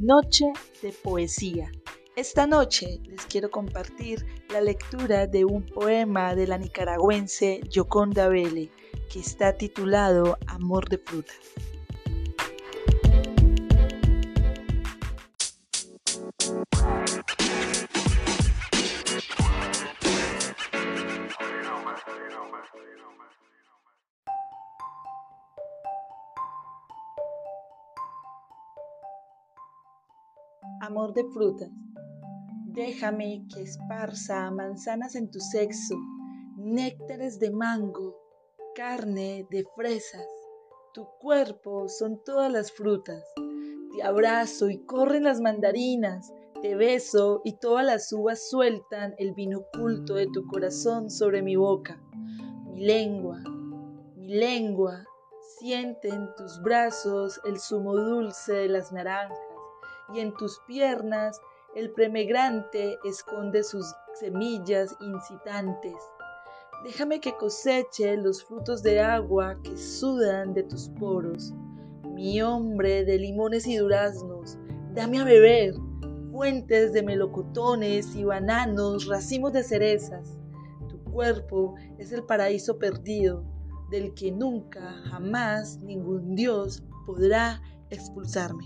Noche de Poesía. Esta noche les quiero compartir la lectura de un poema de la nicaragüense Yoconda Vele, que está titulado Amor de Frutas. Amor de frutas. Déjame que esparza manzanas en tu sexo, néctares de mango, carne de fresas. Tu cuerpo son todas las frutas. Te abrazo y corren las mandarinas. Te beso y todas las uvas sueltan el vino oculto de tu corazón sobre mi boca. Mi lengua, mi lengua, siente en tus brazos el zumo dulce de las naranjas y en tus piernas el premegrante esconde sus semillas incitantes. Déjame que coseche los frutos de agua que sudan de tus poros. Mi hombre de limones y duraznos, dame a beber fuentes de melocotones y bananos, racimos de cerezas. Tu cuerpo es el paraíso perdido, del que nunca, jamás ningún Dios podrá expulsarme.